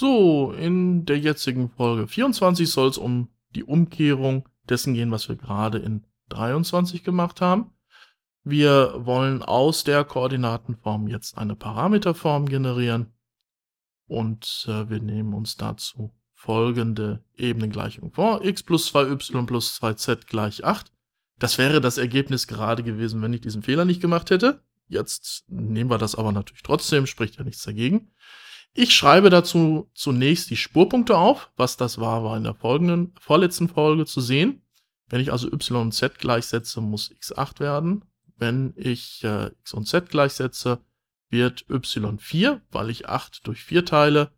So, in der jetzigen Folge 24 soll es um die Umkehrung dessen gehen, was wir gerade in 23 gemacht haben. Wir wollen aus der Koordinatenform jetzt eine Parameterform generieren und äh, wir nehmen uns dazu folgende Ebenengleichung vor. x plus 2y plus 2z gleich 8. Das wäre das Ergebnis gerade gewesen, wenn ich diesen Fehler nicht gemacht hätte. Jetzt nehmen wir das aber natürlich trotzdem, spricht ja nichts dagegen. Ich schreibe dazu zunächst die Spurpunkte auf. Was das war, war in der folgenden, vorletzten Folge zu sehen. Wenn ich also y und z gleichsetze, muss x 8 werden. Wenn ich äh, x und z gleichsetze, wird y 4, weil ich 8 durch 4 teile.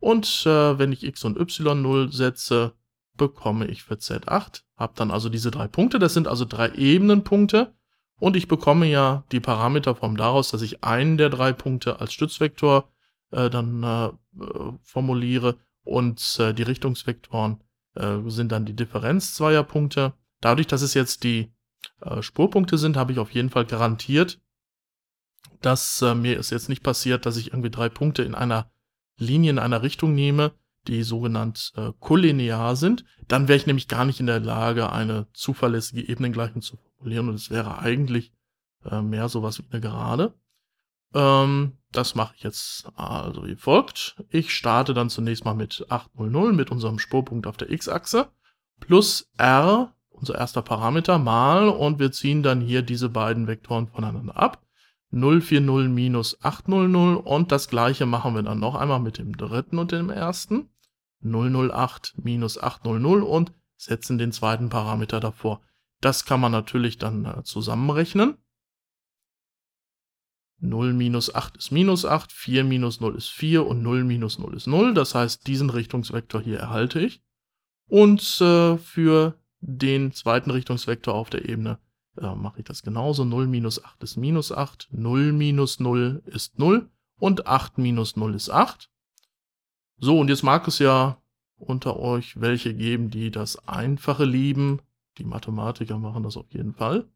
Und äh, wenn ich x und y 0 setze, bekomme ich für z 8. Hab dann also diese drei Punkte. Das sind also drei Ebenenpunkte. Und ich bekomme ja die Parameterform daraus, dass ich einen der drei Punkte als Stützvektor äh, dann äh, formuliere und äh, die Richtungsvektoren äh, sind dann die Differenz zweier Punkte. Dadurch, dass es jetzt die äh, Spurpunkte sind, habe ich auf jeden Fall garantiert, dass äh, mir es jetzt nicht passiert, dass ich irgendwie drei Punkte in einer Linie in einer Richtung nehme, die sogenannt äh, kollinear sind. Dann wäre ich nämlich gar nicht in der Lage, eine zuverlässige Ebenengleichung zu formulieren und es wäre eigentlich äh, mehr sowas wie eine Gerade. Ähm, das mache ich jetzt also wie folgt. Ich starte dann zunächst mal mit 800 mit unserem Spurpunkt auf der x-Achse plus r, unser erster Parameter, mal und wir ziehen dann hier diese beiden Vektoren voneinander ab. 040 minus 800 und das gleiche machen wir dann noch einmal mit dem dritten und dem ersten. 008 minus 800 und setzen den zweiten Parameter davor. Das kann man natürlich dann äh, zusammenrechnen. 0 minus 8 ist minus 8, 4 minus 0 ist 4 und 0 minus 0 ist 0. Das heißt, diesen Richtungsvektor hier erhalte ich. Und äh, für den zweiten Richtungsvektor auf der Ebene äh, mache ich das genauso. 0 minus 8 ist minus 8, 0 minus 0 ist 0 und 8 minus 0 ist 8. So, und jetzt mag es ja unter euch welche geben, die das Einfache lieben. Die Mathematiker machen das auf jeden Fall.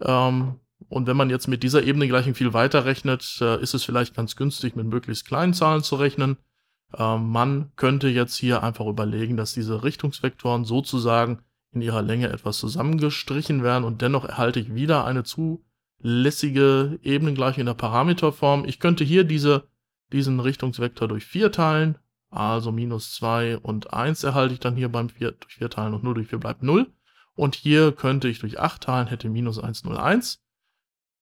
Ähm, und wenn man jetzt mit dieser Ebenengleichung viel weiter rechnet, äh, ist es vielleicht ganz günstig, mit möglichst kleinen Zahlen zu rechnen. Ähm, man könnte jetzt hier einfach überlegen, dass diese Richtungsvektoren sozusagen in ihrer Länge etwas zusammengestrichen werden und dennoch erhalte ich wieder eine zulässige Ebenengleichung in der Parameterform. Ich könnte hier diese, diesen Richtungsvektor durch 4 teilen, also minus 2 und 1 erhalte ich dann hier beim 4, durch 4 teilen und 0 durch 4 bleibt 0. Und hier könnte ich durch 8 teilen, hätte minus 1, 0, 1.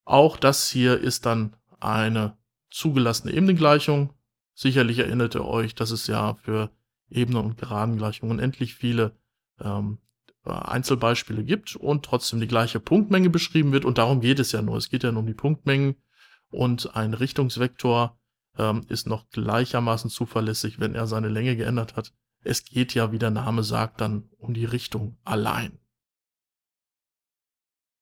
Auch das hier ist dann eine zugelassene Ebenengleichung. Sicherlich erinnert ihr euch, dass es ja für Ebenen- und Geradengleichungen endlich viele ähm, Einzelbeispiele gibt und trotzdem die gleiche Punktmenge beschrieben wird. Und darum geht es ja nur. Es geht ja nur um die Punktmengen und ein Richtungsvektor ähm, ist noch gleichermaßen zuverlässig, wenn er seine Länge geändert hat. Es geht ja, wie der Name sagt, dann um die Richtung allein.